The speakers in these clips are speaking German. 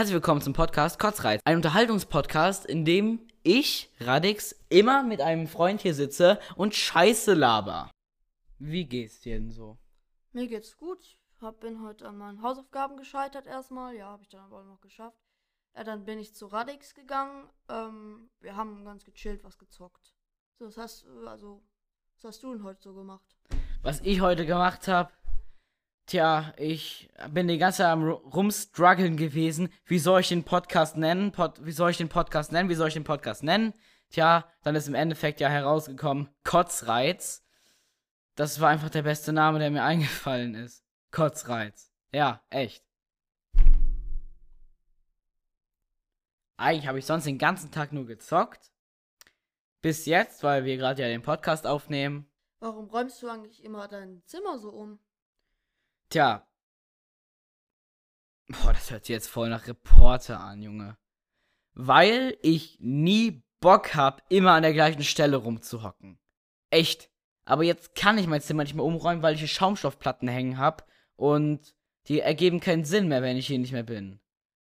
Herzlich willkommen zum Podcast Kotzreiz. Ein Unterhaltungspodcast, in dem ich, Radix, immer mit einem Freund hier sitze und Scheiße laber. Wie geht's dir denn so? Mir geht's gut. Ich hab, bin heute an meinen Hausaufgaben gescheitert erstmal. Ja, habe ich dann aber auch noch geschafft. Ja, dann bin ich zu Radix gegangen. Ähm, wir haben ganz gechillt was gezockt. So, was hast, also, was hast du denn heute so gemacht? Was ich heute gemacht habe? Tja, ich bin die ganze Zeit am Ru- rumstruggeln gewesen. Wie soll ich den Podcast nennen? Pod wie soll ich den Podcast nennen? Wie soll ich den Podcast nennen? Tja, dann ist im Endeffekt ja herausgekommen Kotzreiz. Das war einfach der beste Name, der mir eingefallen ist. Kotzreiz. Ja, echt. Eigentlich habe ich sonst den ganzen Tag nur gezockt. Bis jetzt, weil wir gerade ja den Podcast aufnehmen. Warum räumst du eigentlich immer dein Zimmer so um? Tja. Boah, das hört sich jetzt voll nach Reporter an, Junge. Weil ich nie Bock hab, immer an der gleichen Stelle rumzuhocken. Echt. Aber jetzt kann ich mein Zimmer nicht mehr umräumen, weil ich hier Schaumstoffplatten hängen hab und die ergeben keinen Sinn mehr, wenn ich hier nicht mehr bin.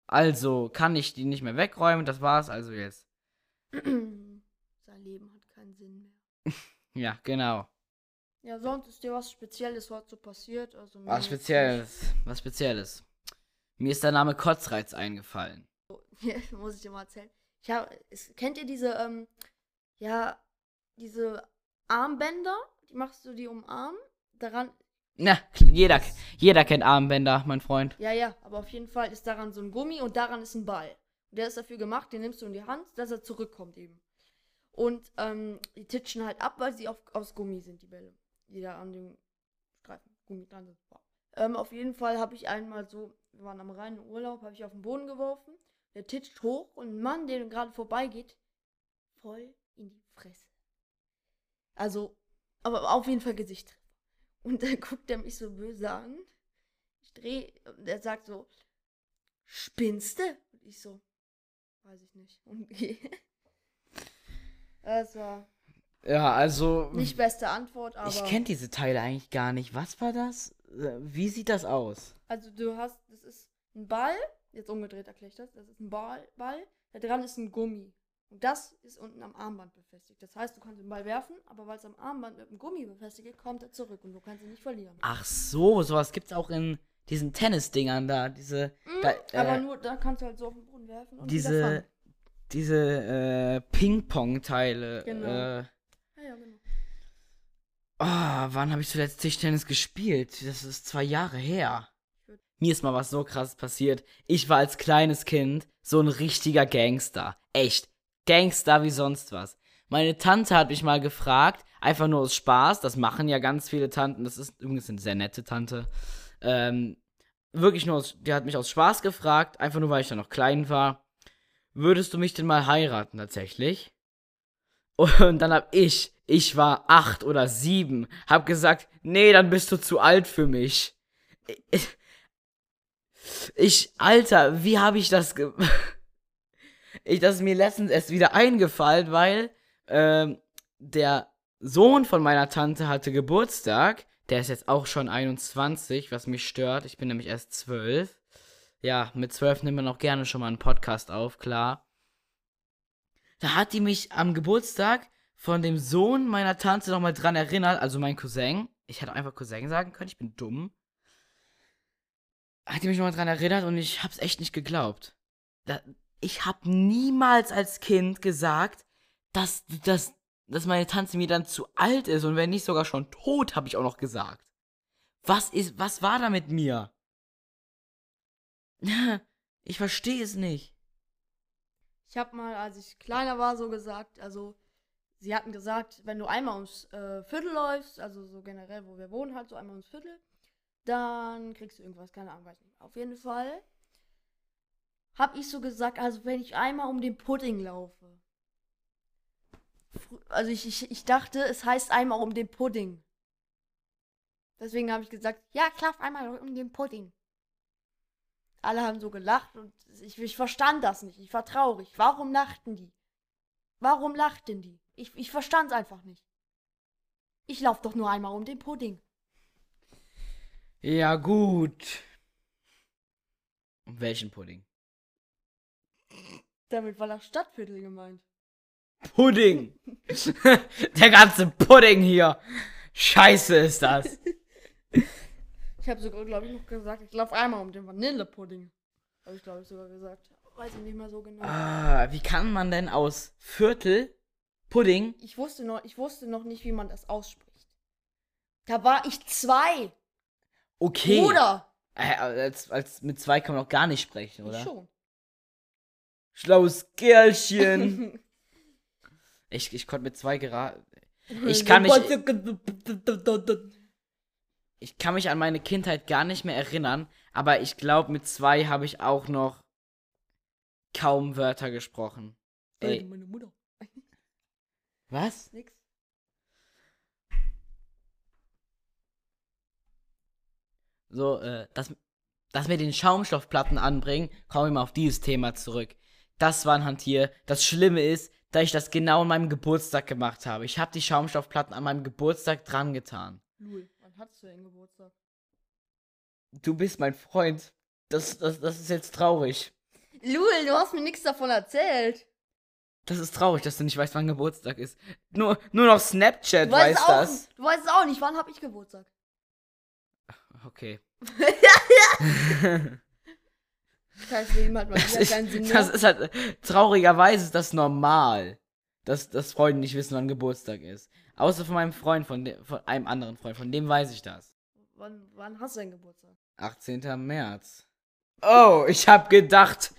Also kann ich die nicht mehr wegräumen, das war's also jetzt. Sein Leben hat keinen Sinn mehr. Ja, genau. Ja, sonst ist dir was Spezielles heute so passiert? Also Was Spezielles. Was Spezielles. Mir ist der Name Kotzreiz eingefallen. nicht. Muss ich dir mal erzählen. Ich hab, es, kennt ihr diese, ähm, ja, diese Armbänder? Die machst du die um Arm? Daran, Na, jeder, jeder kennt Armbänder, mein Freund. ja, ja, aber auf jeden Fall ist daran so ein Gummi und daran ist ein Ball. Und der ist dafür gemacht, den nimmst du in die Hand, dass er zurückkommt eben. Und ähm, die titschen halt ab, weil sie auf, aus Gummi sind, die Bälle. Da an dem Streifen Gummi dran sind. Wow. Ähm, auf jeden Fall habe ich einmal so, wir waren am reinen Urlaub, habe ich auf den Boden geworfen. Der titscht hoch und ein Mann, der gerade vorbeigeht, voll in die Fresse. Also, aber auf jeden Fall Gesicht. Und dann guckt er mich so böse an. Ich drehe, und er sagt so, spinnst du? Und ich so, weiß ich nicht. Und gehe. Das war Ja, also. nicht beste Antwort, aber. ich kenne diese Teile eigentlich gar nicht. Was war das? Äh, Wie sieht das aus? Also du hast, das ist ein Ball, jetzt umgedreht erkläre ich das, das ist ein Ball, Ball, da dran ist ein Gummi. Und das ist unten am Armband befestigt. Das heißt, du kannst den Ball werfen, aber weil es am Armband mit dem Gummi befestigt ist, kommt er zurück und du kannst ihn nicht verlieren. Ach so, sowas gibt's auch in diesen Tennisdingern da. Diese. Mhm, da, aber äh, nur, da kannst du halt so auf den Boden werfen und diese. Diese äh, Ping-Pong-Teile. Genau. Äh, Ja, genau. oh, wann habe ich zuletzt Tischtennis gespielt? Das ist zwei Jahre her. Mir ist mal was so krasses passiert. Ich war als kleines Kind so ein richtiger Gangster. Echt. Gangster wie sonst was. Meine Tante hat mich mal gefragt, einfach nur aus Spaß, das machen ja ganz viele Tanten, das ist übrigens eine sehr nette Tante. Ähm, wirklich nur aus, die hat mich aus Spaß gefragt, einfach nur weil ich da noch klein war. Würdest du mich denn mal heiraten tatsächlich? Und dann hab ich, ich war acht oder sieben, hab gesagt, nee, dann bist du zu alt für mich. Ich, Alter, wie habe ich das ge Ich, das ist mir letztens erst wieder eingefallen, weil ähm, der Sohn von meiner Tante hatte Geburtstag. Der ist jetzt auch schon 21, was mich stört. Ich bin nämlich erst 12. Ja, mit 12 nimmt man auch gerne schon mal einen Podcast auf, klar. Da hat die mich am Geburtstag von dem Sohn meiner Tante nochmal dran erinnert, also mein Cousin. Ich hätte einfach Cousin sagen können, ich bin dumm. Hat die mich nochmal dran erinnert und ich hab's echt nicht geglaubt. Da, ich hab niemals als Kind gesagt, dass, dass, dass meine Tante mir dann zu alt ist und wenn nicht sogar schon tot, habe ich auch noch gesagt. Was ist, was war da mit mir? Ich verstehe es nicht. Ich habe mal, als ich kleiner war, so gesagt, also sie hatten gesagt, wenn du einmal ums äh, Viertel läufst, also so generell, wo wir wohnen, halt so einmal ums Viertel, dann kriegst du irgendwas, keine Ahnung, weiß nicht. Auf jeden Fall hab ich so gesagt, also wenn ich einmal um den Pudding laufe. Also ich, ich, ich dachte, es heißt einmal um den Pudding. Deswegen habe ich gesagt, ja, klaff einmal um den Pudding. Alle haben so gelacht und ich, ich verstand das nicht. Ich war traurig. Warum lachten die? Warum lachten die? Ich, ich verstand es einfach nicht. Ich lauf doch nur einmal um den Pudding. Ja, gut. Um welchen Pudding? Damit war das Stadtviertel gemeint. Pudding. Der ganze Pudding hier. Scheiße ist das. Ich habe sogar, glaube ich, noch gesagt, ich laufe einmal um den Vanillepudding. Habe ich, glaube ich, sogar gesagt. Weiß ich nicht mehr so genau. Ah, wie kann man denn aus Viertel Pudding? Ich wusste noch, ich wusste noch nicht, wie man das ausspricht. Da war ich zwei. Okay. Bruder. Äh, als, als mit zwei kann man auch gar nicht sprechen, oder? Ich schon. Schlaues Kerlchen. ich, ich konnte mit zwei gerade. Ich kann mich. Ich kann mich an meine Kindheit gar nicht mehr erinnern, aber ich glaube, mit zwei habe ich auch noch kaum Wörter gesprochen. Ey. Meine Mutter. Was? Nix. So, äh, das, das mit den Schaumstoffplatten anbringen, komme ich mal auf dieses Thema zurück. Das war ein Hantier. Das Schlimme ist, da ich das genau an meinem Geburtstag gemacht habe. Ich habe die Schaumstoffplatten an meinem Geburtstag dran getan. Lul, wann hattest du denn Geburtstag? Du bist mein Freund. Das, das, das ist jetzt traurig. Lul, du hast mir nichts davon erzählt. Das ist traurig, dass du nicht weißt, wann Geburtstag ist. Nur, nur noch Snapchat Du weiß auch, das. du weißt es auch nicht, wann hab ich Geburtstag? Okay. Scheiß Leben hat mal Das ist, keinen Sinn das ist halt, traurigerweise ist das normal, dass, dass Freunde nicht wissen, wann Geburtstag ist. Außer von meinem Freund, von, de, von einem anderen Freund, von dem weiß ich das. Wann, wann hast du denn Geburtstag? 18. März. Oh, ich hab gedacht,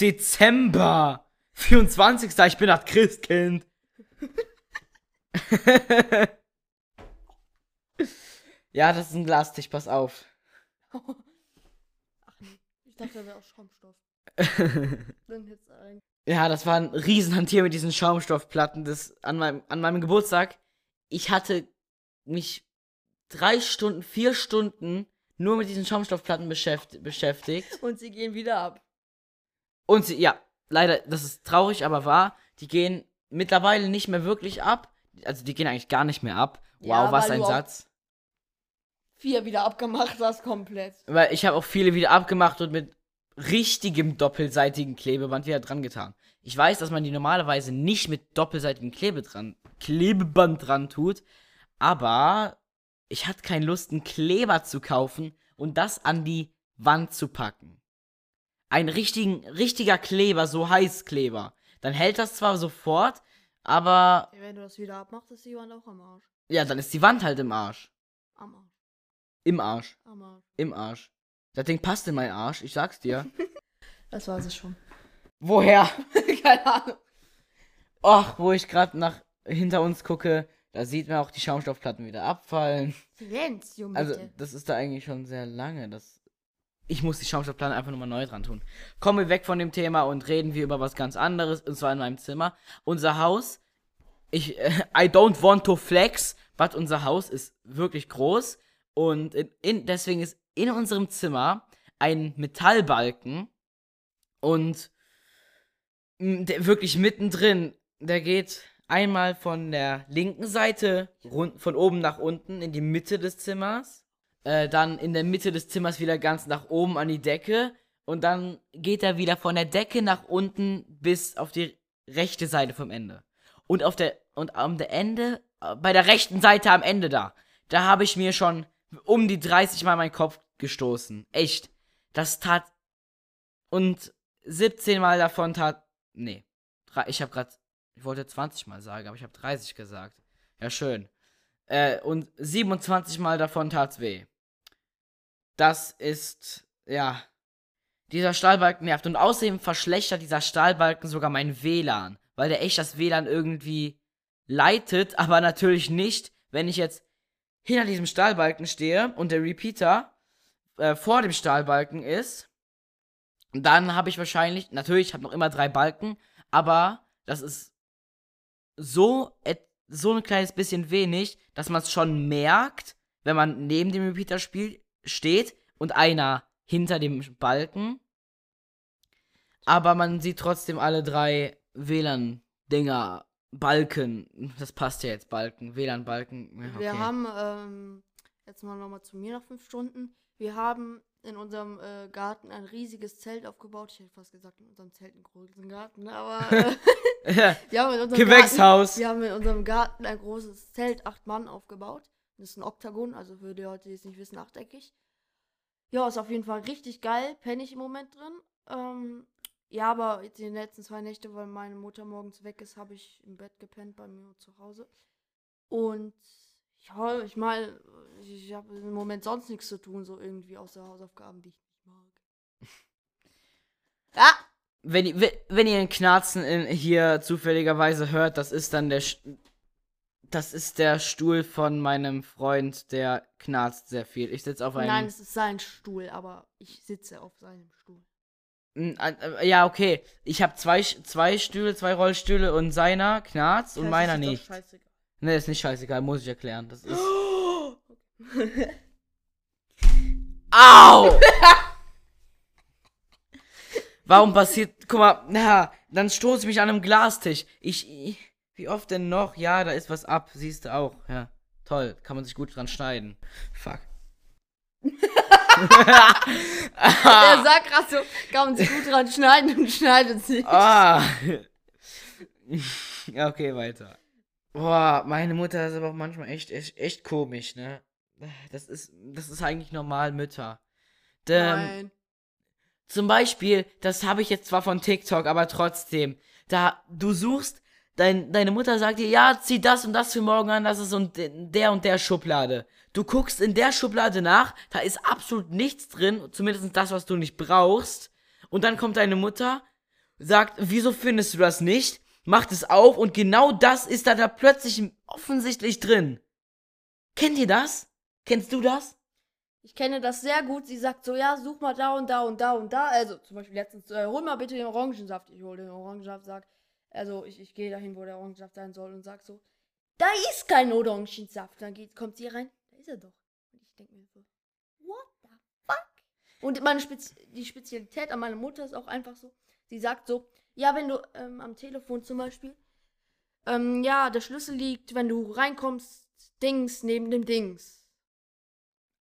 Dezember. 24. Ich bin das Christkind. ja, das ist ein Glastisch, pass auf. Ach nee, ich dachte, da wäre auch Schaumstoff. Ja, das war ein Riesenhantier mit diesen Schaumstoffplatten. Das an meinem, an meinem Geburtstag. Ich hatte mich drei Stunden, vier Stunden nur mit diesen Schaumstoffplatten beschäft, beschäftigt. Und sie gehen wieder ab. Und sie, ja, leider, das ist traurig, aber wahr. Die gehen mittlerweile nicht mehr wirklich ab. Also die gehen eigentlich gar nicht mehr ab. Wow, Ja, was ein Satz. Vier wieder abgemacht hast, komplett. Weil ich habe auch viele wieder abgemacht und mit richtigem doppelseitigen Klebeband wieder dran getan. Ich weiß, dass man die normalerweise nicht mit doppelseitigem Klebe dran, Klebeband dran tut, aber ich hatte keine Lust, einen Kleber zu kaufen und das an die Wand zu packen. Ein richtigen, richtiger Kleber, so Heißkleber. Dann hält das zwar sofort, aber Wenn du das wieder abmachst, ist die Wand auch am Arsch. ja, dann ist die Wand halt im Arsch. Am Arsch. Im Arsch. Am Arsch. Im Arsch. Das Ding passt in meinen Arsch, ich sag's dir. Das ich schon. Woher? Keine Ahnung. Ach, wo ich gerade nach hinter uns gucke, da sieht man auch die Schaumstoffplatten wieder abfallen. Bitte. Also, das ist da eigentlich schon sehr lange. Das ich muss die Schaumstoffplatten einfach nochmal neu dran tun. Kommen wir weg von dem Thema und reden wir über was ganz anderes, und zwar in meinem Zimmer. Unser Haus, ich, äh, I don't want to flex, but unser Haus ist wirklich groß und in, in, deswegen ist in unserem Zimmer ein Metallbalken und der wirklich mittendrin, der geht einmal von der linken Seite rund, von oben nach unten in die Mitte des Zimmers, äh, dann in der Mitte des Zimmers wieder ganz nach oben an die Decke und dann geht er wieder von der Decke nach unten bis auf die rechte Seite vom Ende. Und auf der und am Ende äh, bei der rechten Seite am Ende da, da habe ich mir schon um die 30 mal meinen Kopf gestoßen. Echt. Das tat und 17 mal davon tat nee, ich habe gerade ich wollte 20 mal sagen, aber ich habe 30 gesagt. Ja, schön. Äh, und 27 mal davon tat's weh. Das ist, ja. Dieser Stahlbalken nervt. Und außerdem verschlechtert dieser Stahlbalken sogar mein WLAN. Weil der echt das WLAN irgendwie leitet, aber natürlich nicht, wenn ich jetzt hinter diesem Stahlbalken stehe und der Repeater äh, vor dem Stahlbalken ist. Dann habe ich wahrscheinlich, natürlich, ich habe noch immer drei Balken, aber das ist so, so ein kleines bisschen wenig, dass man es schon merkt, wenn man neben dem Repeater spielt, steht und einer hinter dem Balken. Aber man sieht trotzdem alle drei WLAN-Dinger, Balken. Das passt ja jetzt, Balken, WLAN-Balken. Okay. Wir haben, ähm, jetzt mal nochmal zu mir nach fünf Stunden. Wir haben in unserem äh, Garten ein riesiges Zelt aufgebaut. Ich hätte fast gesagt, in unserem Zelt einen großen Garten, aber äh, wir, haben in unserem Gewächshaus. Garten, wir haben in unserem Garten ein großes Zelt, acht Mann aufgebaut. Das ist ein Oktagon, also für die Leute, die es nicht wissen, achteckig. Ja, ist auf jeden Fall richtig geil. Penne ich im Moment drin. Ähm, ja, aber jetzt in den letzten zwei Nächte, weil meine Mutter morgens weg ist, habe ich im Bett gepennt bei mir zu Hause. Und ja, ich meine, ich habe im Moment sonst nichts zu tun, so irgendwie außer Hausaufgaben, die ich nicht mag. ah! Wenn, wenn ihr den Knarzen in, hier zufälligerweise hört, das ist dann der. Das ist der Stuhl von meinem Freund, der knarzt sehr viel. Ich sitze auf einem. Nein, es ist sein Stuhl, aber ich sitze auf seinem Stuhl. Äh, ja, okay. Ich habe zwei, zwei Stühle, zwei Rollstühle und seiner knarzt und meiner nicht. Scheißegal. Ne, ist nicht scheißegal, muss ich erklären. Das ist. Au! Warum passiert. Guck mal, na, dann stoße ich mich an einem Glastisch. Ich, ich. Wie oft denn noch? Ja, da ist was ab. Siehst du auch. Ja. Toll. Kann man sich gut dran schneiden. Fuck. er sagt gerade so, kann man sich gut dran schneiden und schneidet sich. Ah. okay, weiter. Boah, meine Mutter ist aber auch manchmal echt, echt, echt komisch, ne? Das ist, das ist eigentlich normal, Mütter. Denn, Nein. Zum Beispiel, das habe ich jetzt zwar von TikTok, aber trotzdem, da, du suchst, dein, deine Mutter sagt dir, ja, zieh das und das für morgen an, das ist und der und der Schublade. Du guckst in der Schublade nach, da ist absolut nichts drin, zumindest das, was du nicht brauchst. Und dann kommt deine Mutter, sagt, wieso findest du das nicht? Macht es auf und genau das ist da, da plötzlich offensichtlich drin. Kennt ihr das? Kennst du das? Ich kenne das sehr gut. Sie sagt so, ja, such mal da und da und da und da. Also zum Beispiel letztens, äh, hol mal bitte den Orangensaft. Ich hole den Orangensaft, sag, also ich, ich gehe dahin, wo der Orangensaft sein soll und sag so, da ist kein Orangensaft. Dann geht, kommt sie rein, da ist er doch. Und ich denke mir so, what the fuck? Und meine Spez die Spezialität an meiner Mutter ist auch einfach so, sie sagt so, ja, wenn du ähm, am Telefon zum Beispiel, ähm, ja, der Schlüssel liegt, wenn du reinkommst, Dings neben dem Dings.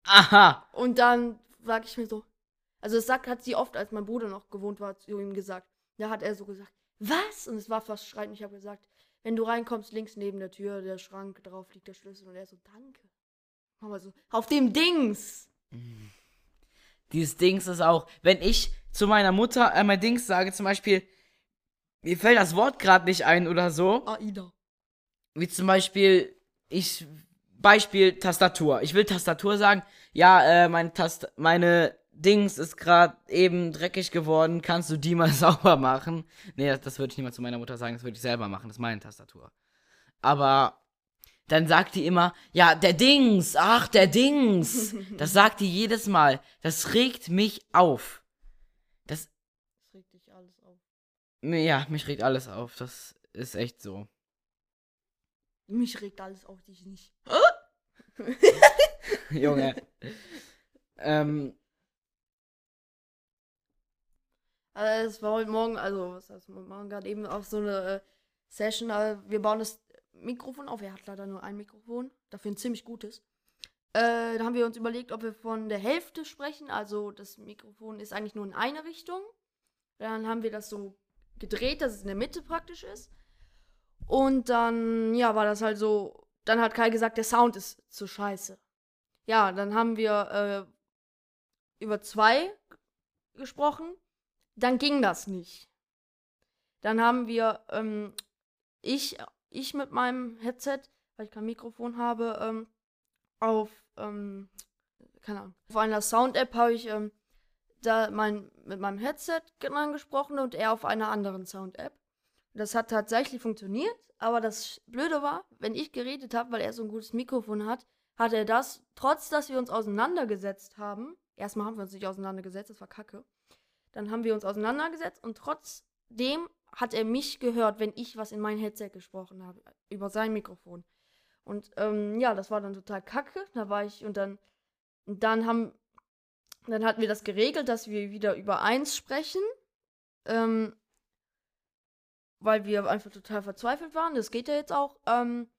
Aha. Und dann sag ich mir so, also das sagt, hat sie oft, als mein Bruder noch gewohnt war, zu ihm gesagt. Da hat er so gesagt, was? Und es war fast schreien. Ich habe gesagt, wenn du reinkommst, links neben der Tür, der Schrank, drauf liegt der Schlüssel. Und er so, danke. Aber so, auf dem Dings. Dieses Dings ist auch, wenn ich zu meiner Mutter äh, mein Dings sage, zum Beispiel, mir fällt das Wort gerade nicht ein oder so. AIDA. Wie zum Beispiel, ich, Beispiel Tastatur. Ich will Tastatur sagen. Ja, äh, meine Tast meine Dings ist gerade eben dreckig geworden. Kannst du die mal sauber machen? Nee, das, das würde ich niemals zu meiner Mutter sagen. Das würde ich selber machen. Das ist meine Tastatur. Aber dann sagt die immer, ja, der Dings, ach, der Dings. Das sagt die jedes Mal. Das regt mich auf. Das, ja, mich regt alles auf. Das ist echt so. Mich regt alles auf, dich nicht. Junge. ähm. Also es war heute Morgen, also was heißt, wir machen gerade eben auf so eine äh, Session, also wir bauen das Mikrofon auf. Er hat leider nur ein Mikrofon, dafür ein ziemlich gutes. Äh, da haben wir uns überlegt, ob wir von der Hälfte sprechen. Also das Mikrofon ist eigentlich nur in eine Richtung. Dann haben wir das so gedreht, dass es in der Mitte praktisch ist. Und dann, ja, war das halt so. Dann hat Kai gesagt, der Sound ist zu scheiße. Ja, dann haben wir äh, über zwei gesprochen. Dann ging das nicht. Dann haben wir, ähm, ich, ich mit meinem Headset, weil ich kein Mikrofon habe, ähm, auf, ähm, keine Ahnung, auf einer Sound-App habe ich ähm, da mein, mit meinem Headset angesprochen und er auf einer anderen Sound-App. Das hat tatsächlich funktioniert, aber das Blöde war, wenn ich geredet habe, weil er so ein gutes Mikrofon hat, hat er das, trotz dass wir uns auseinandergesetzt haben, erstmal haben wir uns nicht auseinandergesetzt, das war kacke, dann haben wir uns auseinandergesetzt und trotzdem hat er mich gehört, wenn ich was in mein Headset gesprochen habe, über sein Mikrofon. Und ähm, ja, das war dann total kacke. Da war ich und dann, und dann haben dann hatten wir das geregelt, dass wir wieder über eins sprechen. Ähm, weil wir einfach total verzweifelt waren. Das geht ja jetzt auch. Ähm,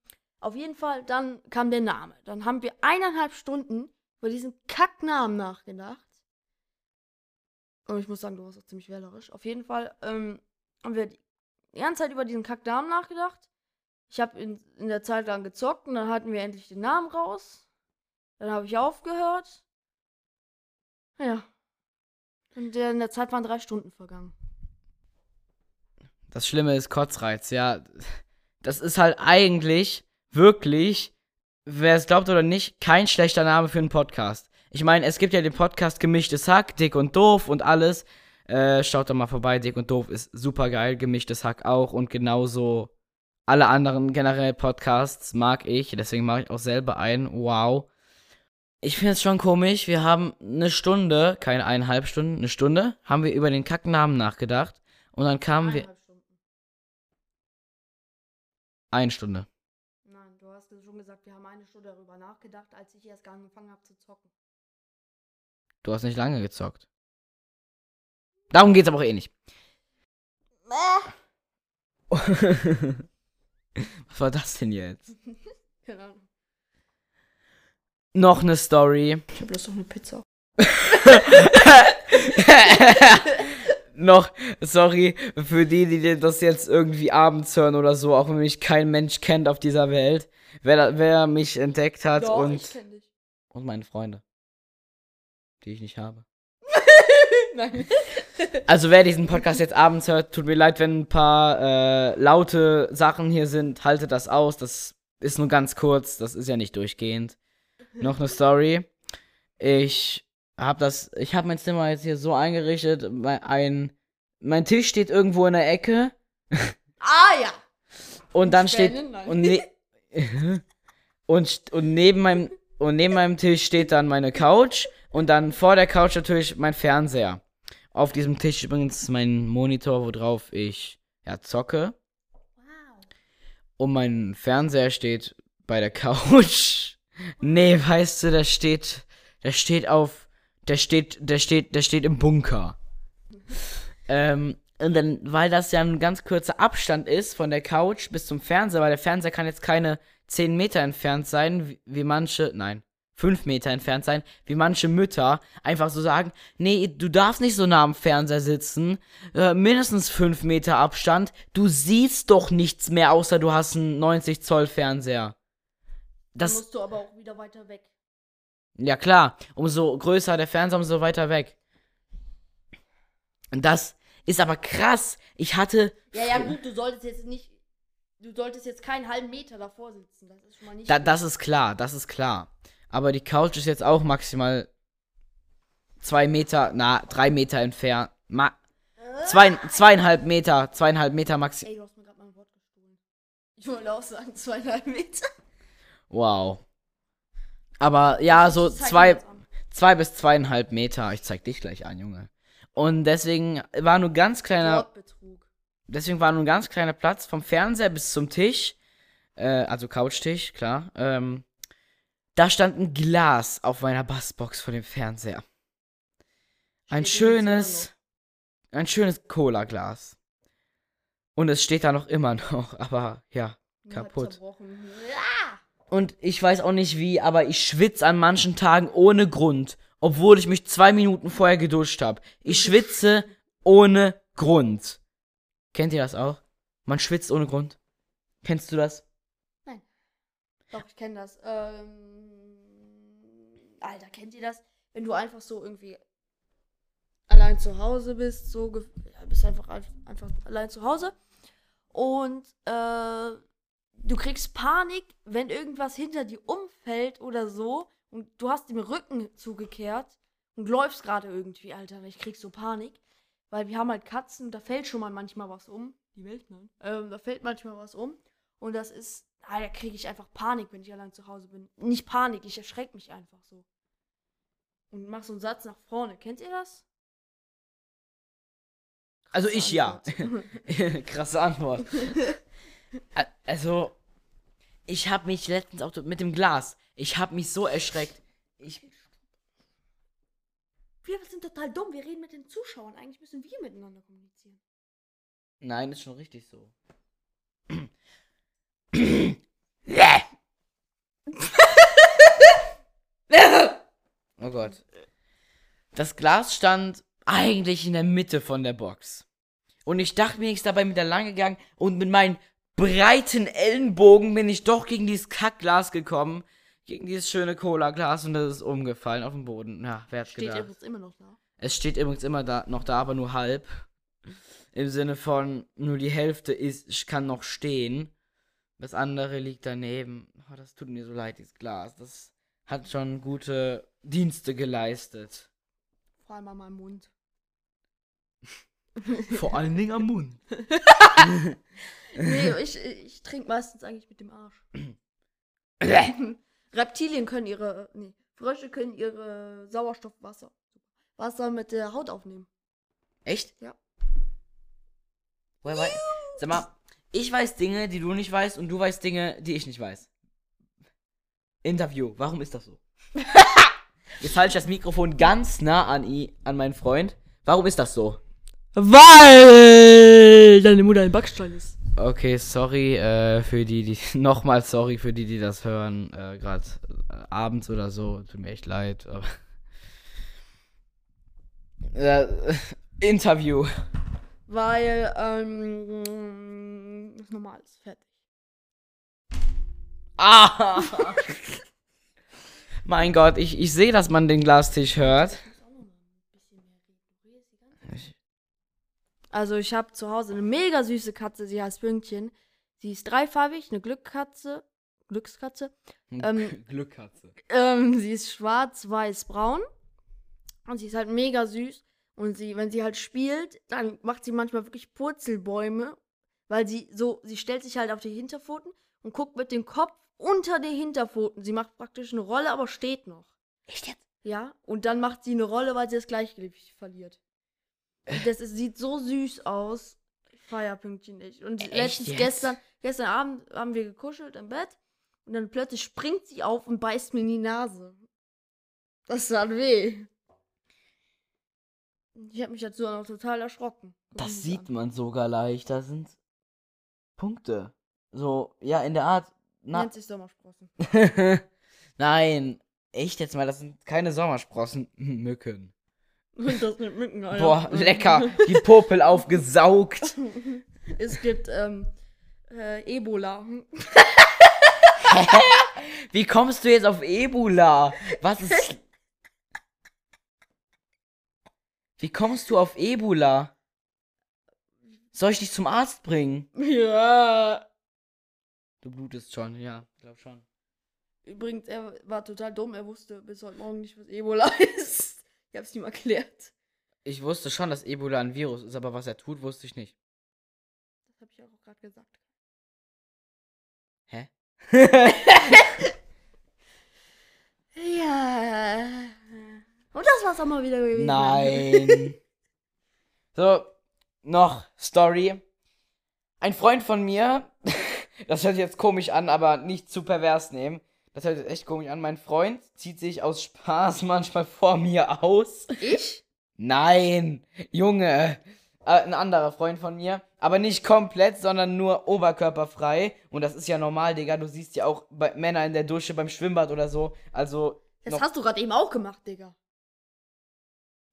auf jeden Fall, dann kam der Name. Dann haben wir eineinhalb Stunden über diesen Kacknamen nachgedacht. Und ich muss sagen, du warst auch ziemlich wählerisch. Auf jeden Fall ähm, haben wir die ganze Zeit über diesen Kacknamen nachgedacht. Ich habe in, in der Zeit lang gezockt und dann hatten wir endlich den Namen raus. Dann habe ich aufgehört. Ja. Und in der Zeit waren drei Stunden vergangen. Das Schlimme ist Kotzreiz, ja. Das ist halt eigentlich wirklich, wer es glaubt oder nicht, kein schlechter Name für einen Podcast. Ich meine, es gibt ja den Podcast Gemischtes Hack, Dick und Doof und alles. Äh, schaut doch mal vorbei, Dick und Doof ist super geil, Gemischtes Hack auch und genauso alle anderen generell Podcasts mag ich, deswegen mache ich auch selber einen. Wow. Ich finde es schon komisch, wir haben eine Stunde, keine eineinhalb Stunden, eine Stunde, haben wir über den Kacknamen nachgedacht und dann kamen wir. Stunden. Eine Stunde. Nein, du hast schon gesagt, wir haben eine Stunde darüber nachgedacht, als ich erst angefangen habe zu zocken. Du hast nicht lange gezockt. Darum geht's aber auch eh nicht. Was war das denn jetzt? Keine Ahnung. Noch eine Story. Ich habe bloß noch eine Pizza. noch, sorry, für die, die das jetzt irgendwie abends hören oder so, auch wenn mich kein Mensch kennt auf dieser Welt, wer, wer mich entdeckt hat Doch, und, und meine Freunde, die ich nicht habe. Nein. Also wer diesen Podcast jetzt abends hört, tut mir leid, wenn ein paar äh, laute Sachen hier sind, haltet das aus, das ist nur ganz kurz, das ist ja nicht durchgehend. Noch eine Story. Ich habe das, ich habe mein Zimmer jetzt hier so eingerichtet, mein, ein, mein Tisch steht irgendwo in der Ecke Ah ja. und dann steht und, ne und und neben meinem und neben meinem Tisch steht dann meine Couch und dann vor der Couch natürlich mein Fernseher. Auf diesem Tisch übrigens mein Monitor, worauf ich ja zocke Wow. und mein Fernseher steht bei der Couch. Nee, weißt du, der steht der steht auf der steht der steht der steht im Bunker. Ähm, und dann, weil das ja ein ganz kurzer Abstand ist von der Couch bis zum Fernseher, weil der Fernseher kann jetzt keine 10 Meter entfernt sein, wie, wie manche, nein, 5 Meter entfernt sein, wie manche Mütter einfach so sagen, nee, du darfst nicht so nah am Fernseher sitzen, äh, mindestens 5 Meter Abstand, du siehst doch nichts mehr, außer du hast einen 90 Zoll Fernseher. Dann Das, musst du aber auch wieder weiter weg. ja klar, umso größer der Fernseher, umso weiter weg. Und das ist aber krass. Ich hatte Ja, ja, gut, du solltest jetzt nicht. Du solltest jetzt keinen halben Meter davor sitzen. Das ist schon mal nicht. Da, das ist klar, das ist klar. Aber die Couch ist jetzt auch maximal zwei Meter, na, drei Meter entfernt. Ma zwei, zweieinhalb Meter, zweieinhalb Meter maxi. Ey, du hast mir gerade mein Wort gestohlen. Ich wollte auch sagen, zweieinhalb Meter. Wow. Aber ja, so zwei, zwei bis zweieinhalb Meter. Ich zeig dich gleich an, Junge. Und deswegen war nur ganz kleiner, Wortbetrug. deswegen war nur ein ganz kleiner Platz vom Fernseher bis zum Tisch. Äh, also Couchtisch, klar. Ähm, da stand ein Glas auf meiner Bassbox vor dem Fernseher. Ein Steht schönes, ein schönes Cola-Glas. Und es steht da noch immer noch, aber ja. Kaputt. Und ich weiß auch nicht wie, aber ich schwitze an manchen Tagen ohne Grund, obwohl ich mich zwei Minuten vorher geduscht habe. Ich schwitze ohne Grund. Kennt ihr das auch? Man schwitzt ohne Grund. Kennst du das? Doch, ich kenne das. Ähm, Alter, kennt ihr das? Wenn du einfach so irgendwie allein zu Hause bist, so bist einfach ein- einfach allein zu Hause und äh, du kriegst Panik, wenn irgendwas hinter dir umfällt oder so und du hast dem Rücken zugekehrt und läufst gerade irgendwie, Alter, ich krieg so Panik, weil wir haben halt Katzen und da fällt schon mal manchmal was um. Die Welt, nein. Ähm, da fällt manchmal was um und das ist, ah, da kriege ich einfach Panik, wenn ich allein zu Hause bin. Nicht Panik, ich erschrecke mich einfach so. Und mach so einen Satz nach vorne. Kennt ihr das? Also Krasse ich ja. Antwort. Krasse Antwort. Also, ich habe mich letztens auch mit dem Glas, ich habe mich so erschreckt. Ich, Wir sind total dumm. Wir reden mit den Zuschauern. Eigentlich müssen wir miteinander kommunizieren. nein, ist schon richtig so. oh Gott. Das Glas stand eigentlich in der Mitte von der Box. Und ich dachte mir, ich dabei mit der lang gegangen und mit meinen breiten Ellenbogen bin ich doch gegen dieses Kackglas gekommen. Gegen dieses schöne Cola-Glas und das ist umgefallen auf den Boden. Ja, wer hat's Steht gedacht? übrigens immer noch da. Es steht übrigens immer da, noch da, aber nur halb. Im Sinne von, nur die Hälfte ist, kann noch stehen. Das andere liegt daneben. Oh, das tut mir so leid, dieses Glas. Das hat schon gute Dienste geleistet. Vor allem an meinem Mund. Vor allen Dingen am Mund. nee, ich, ich trinke meistens eigentlich mit dem Arsch. Reptilien können ihre. Nee, Frösche können ihre Sauerstoffwasser. Wasser mit der Haut aufnehmen. Echt? Ja. Woher wei- Sag mal, ich weiß Dinge, die du nicht weißt und du weißt Dinge, die ich nicht weiß. Interview, warum ist das so? Jetzt halte ich das Mikrofon ganz nah an, i, an meinen Freund. Warum ist das so? Weil deine Mutter ein Backstein ist. Okay, sorry äh, für die, die nochmal sorry für die, die das hören, äh, gerade äh, abends oder so. Tut mir echt leid. Aber äh, Interview. Weil, ähm. Das normal ist. Fertig. Ah! mein Gott, ich, ich sehe, dass man den Glastisch hört. Also, ich habe zu Hause eine mega süße Katze. Sie heißt Pünktchen. Sie ist dreifarbig, eine Glückkatze. Glückskatze. Ähm, Glückkatze. Ähm, sie ist schwarz, weiß, braun. Und sie ist halt mega süß. Und sie, wenn sie halt spielt, dann macht sie manchmal wirklich Purzelbäume. Weil sie so, sie stellt sich halt auf die Hinterpfoten und guckt mit dem Kopf unter die Hinterpfoten. Sie macht praktisch eine Rolle, aber steht noch. Echt jetzt? Ja, und dann macht sie eine Rolle, weil sie das Gleichgewicht verliert. Das ist, sieht so süß aus. Ich feier Pünktchen nicht. Und Echt letztens jetzt? gestern, gestern Abend haben wir gekuschelt im Bett und dann plötzlich springt sie auf und beißt mir in die Nase. Das tat weh. Ich habe mich dazu auch noch total erschrocken. Das sieht man sogar leicht. Da sind Punkte. So, ja, in der Art. Na, Nennt sich Sommersprossen. Nein. Echt jetzt mal, das sind keine Sommersprossen. Mücken. Und das mit Mücken, Alter. Boah, lecker. Die Popel aufgesaugt. Es gibt, ähm, äh, Ebola. Wie kommst du jetzt auf Ebola? Was ist. Wie kommst du auf Ebola? Soll ich dich zum Arzt bringen? ja. Du blutest schon, ja, glaub schon. Übrigens, er war total dumm. Er wusste bis heute Morgen nicht, was Ebola ist. Ich hab's ihm erklärt. Ich wusste schon, dass Ebola ein Virus ist, aber was er tut, wusste ich nicht. Das habe ich auch gerade gesagt. Hä? Ja. Und das war's auch mal wieder gewesen. Nein. so, noch Story. Ein Freund von mir, das hört sich jetzt komisch an, aber nicht zu pervers nehmen. Das hört sich echt komisch an. Mein Freund zieht sich aus Spaß manchmal vor mir aus. Ich? Nein, Junge. Äh, ein anderer Freund von mir. Aber nicht komplett, sondern nur oberkörperfrei. Und das ist ja normal, Digga. Du siehst ja auch bei Männer in der Dusche beim Schwimmbad oder so. Also. Das hast du gerade eben auch gemacht, Digga.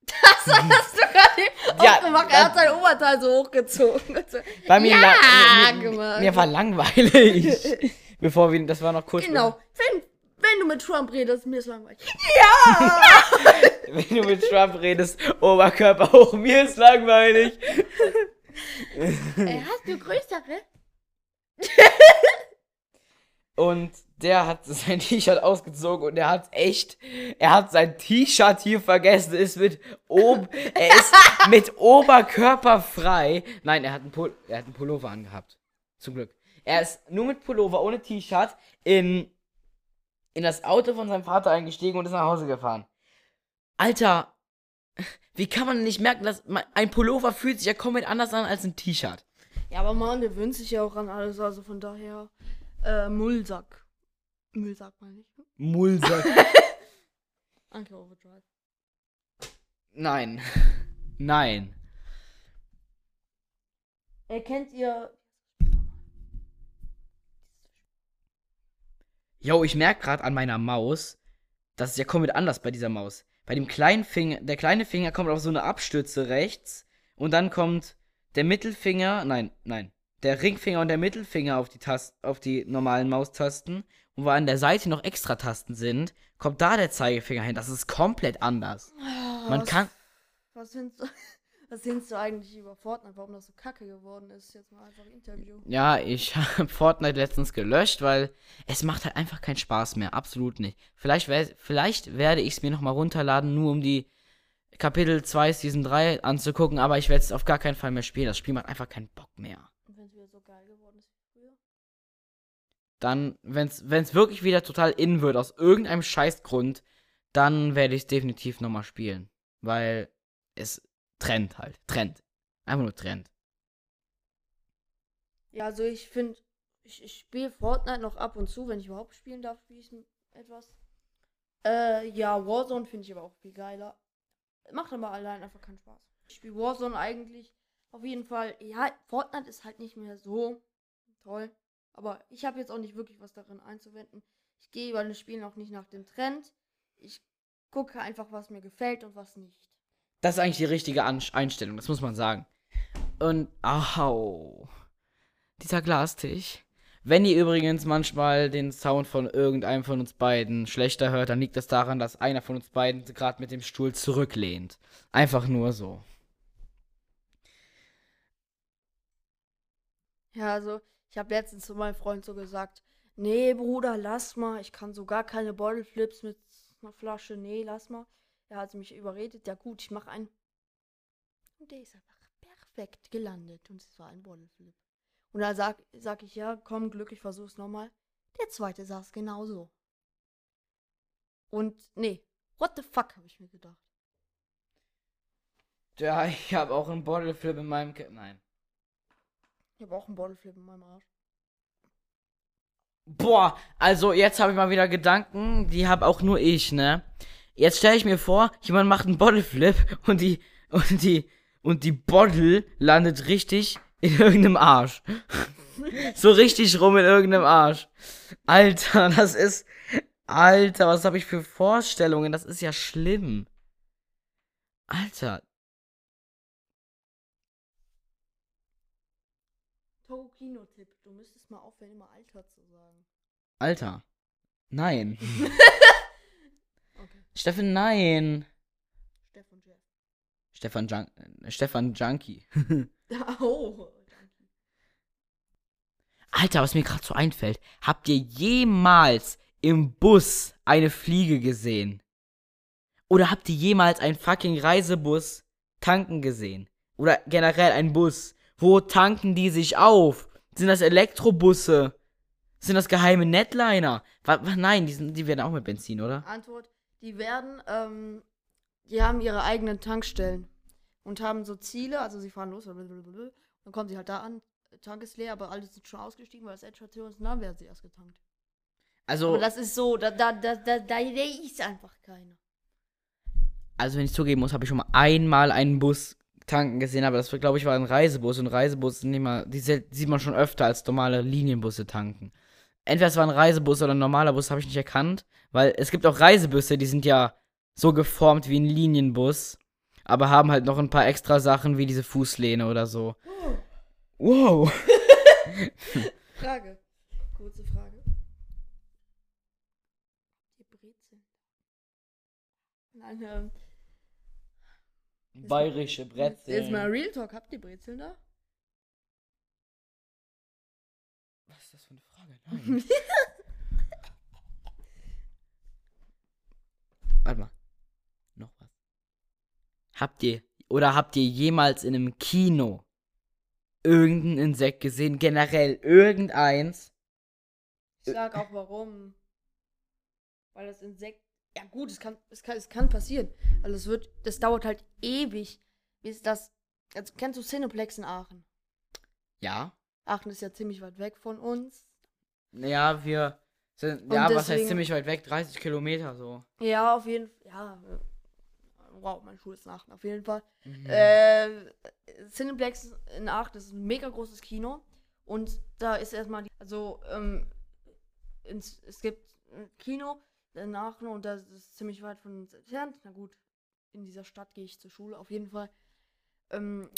Das hast du gerade eben Ja, auch gemacht. Er hat sein Oberteil so hochgezogen. Bei mir, Ja, mir, gemacht. mir, mir war langweilig. Bevor wir, das war noch kurz. Genau. Wenn, wenn du mit Trump redest, mir ist langweilig. Wenn du mit Trump redest, Oberkörper hoch, mir ist langweilig. Ey, hast du größere? Und der hat sein T-Shirt ausgezogen und er hat echt, er hat sein T-Shirt hier vergessen, ist mit Ob, er ist mit Oberkörper frei. Nein, er hat einen, Pul er hat einen Pullover angehabt. Zum Glück. Er ist nur mit Pullover, ohne T-Shirt, in, in das Auto von seinem Vater eingestiegen und ist nach Hause gefahren. Alter, wie kann man nicht merken, dass man, ein Pullover fühlt sich ja komplett anders an als ein T-Shirt? Ja, aber man gewöhnt sich ja auch an alles, also von daher. Äh, Mullsack. Müllsack meine ich. Mulsack. Anke Overdrive. Nein. Nein. Erkennt ihr. Yo, ich merke gerade an meiner Maus, das ist ja komplett anders bei dieser Maus. Bei dem kleinen Finger, der kleine Finger kommt auf so eine Abstütze rechts und dann kommt der Mittelfinger, nein, nein, der Ringfinger und der Mittelfinger auf die Tasten, auf die normalen Maustasten und wo an der Seite noch extra Tasten sind, kommt da der Zeigefinger hin. Das ist komplett anders. Man was, kann Was findest, du, was findest du eigentlich über Fortnite? Warum das so kacke geworden ist? Jetzt mal einfach Interview. Ja, ich habe Fortnite letztens gelöscht, weil es macht halt einfach keinen Spaß mehr. Absolut nicht. Vielleicht, wär, vielleicht werde ich es mir nochmal runterladen, nur um die Kapitel 2 Season 3 anzugucken, aber ich werde es auf gar keinen Fall mehr spielen. Das Spiel macht einfach keinen Bock mehr. Und wenn es wieder so geil geworden ist wie früher? Dann, wenn es wirklich wieder total in wird, aus irgendeinem Scheißgrund, dann werde ich es definitiv nochmal spielen. Weil es trennt halt. Trennt. Einfach nur trennt. Ja, also ich finde, ich, ich spiele Fortnite noch ab und zu, wenn ich überhaupt spielen darf, spiele ich etwas. Äh, ja, Warzone finde ich aber auch viel geiler. Macht aber allein einfach keinen Spaß. Ich spiele Warzone eigentlich auf jeden Fall. Ja, Fortnite ist halt nicht mehr so toll. Aber ich habe jetzt auch nicht wirklich was darin einzuwenden. Ich gehe bei den Spielen auch nicht nach dem Trend. Ich gucke einfach, was mir gefällt und was nicht. Das ist eigentlich die richtige An Einstellung, das muss man sagen. Und, au. Dieser Glastisch. Wenn ihr übrigens manchmal den Sound von irgendeinem von uns beiden schlechter hört, dann liegt das daran, dass einer von uns beiden gerade mit dem Stuhl zurücklehnt. Einfach nur so. Ja, also ich habe letztens zu meinem Freund so gesagt, nee, Bruder, lass mal, ich kann so gar keine Bottle Flips mit einer Flasche, nee, lass mal. Er hat mich überredet, ja gut, ich mache einen. Und der ist einfach perfekt gelandet und es war ein Bottle Flip. Und da sag, sag ich, ja, komm, Glück, ich versuch's nochmal. Der zweite saß genauso. Und, nee, what the fuck, habe ich mir gedacht. Ja, ich habe auch einen Bottle Flip in meinem. Ke Nein. Ich habe auch einen Bottle Flip in meinem Arsch. Boah, also jetzt habe ich mal wieder Gedanken, die habe auch nur ich, ne? Jetzt stelle ich mir vor, jemand macht einen Bottle Flip und die und die und die Bottle landet richtig in irgendeinem Arsch. so richtig rum in irgendeinem Arsch. Alter, das ist Alter, was habe ich für Vorstellungen? Das ist ja schlimm. Alter, Togo Kinotipp, du müsstest mal aufhören, immer Alter zu sagen. Alter. Nein. Steffen, nein. Stefan Jeff. Stefan Jun äh, Stefan Junkie. oh. Alter, was mir gerade so einfällt. Habt ihr jemals im Bus eine Fliege gesehen? Oder habt ihr jemals einen fucking Reisebus tanken gesehen? Oder generell einen Bus? Wo tanken die sich auf? Sind das Elektrobusse? Sind das geheime Netliner? Nein, die, sind, die werden auch mit Benzin, oder? Antwort, die werden, ähm, die haben ihre eigenen Tankstellen und haben so Ziele, also sie fahren los, blablabla, dann kommen sie halt da an, Tank ist leer, aber alle sind schon ausgestiegen, weil das Endstation ist, und dann werden sie erst getankt. Also, Aber das ist so, da, da, da, da, da, ist einfach keiner. also wenn ich zugeben muss, habe ich schon mal einmal einen Bus tanken gesehen, aber das glaube ich war ein Reisebus und Reisebusse sind mal, die sieht man schon öfter als normale Linienbusse tanken. Entweder es war ein Reisebus oder ein normaler Bus, habe ich nicht erkannt, weil es gibt auch Reisebusse, die sind ja so geformt wie ein Linienbus, aber haben halt noch ein paar extra Sachen wie diese Fußlehne oder so. Wow. Frage. Kurze Frage. Die Brezeln. Nein, ähm, Bayerische jetzt, jetzt mal Brezel. Real Talk. Habt ihr Brezeln da? Was ist das für eine Frage? Nein. Warte mal. Noch was. Habt ihr oder habt ihr jemals in einem Kino irgendein Insekt gesehen? Generell irgendeins? Ich sag auch warum. Weil das Insekt. Ja gut, es kann, es kann, es kann passieren. Also es wird, das dauert halt ewig, bis das. Also kennst du Cineplex in Aachen? Ja. Aachen ist ja ziemlich weit weg von uns. Ja, wir sind. Und Ja, was heißt deswegen- ziemlich weit weg? 30 Kilometer so. Ja, auf jeden Fall. Ja. äh, Wow, mein Schuh ist in Aachen, auf jeden Fall. Mhm. Äh, Cineplex in Aachen das ist ein mega großes Kino. Und da ist erstmal, die, also, ähm, ins, es gibt ein Kino, danach und das ist ziemlich weit von uns entfernt. Na gut, in dieser Stadt gehe ich zur Schule, auf jeden Fall. Ähm,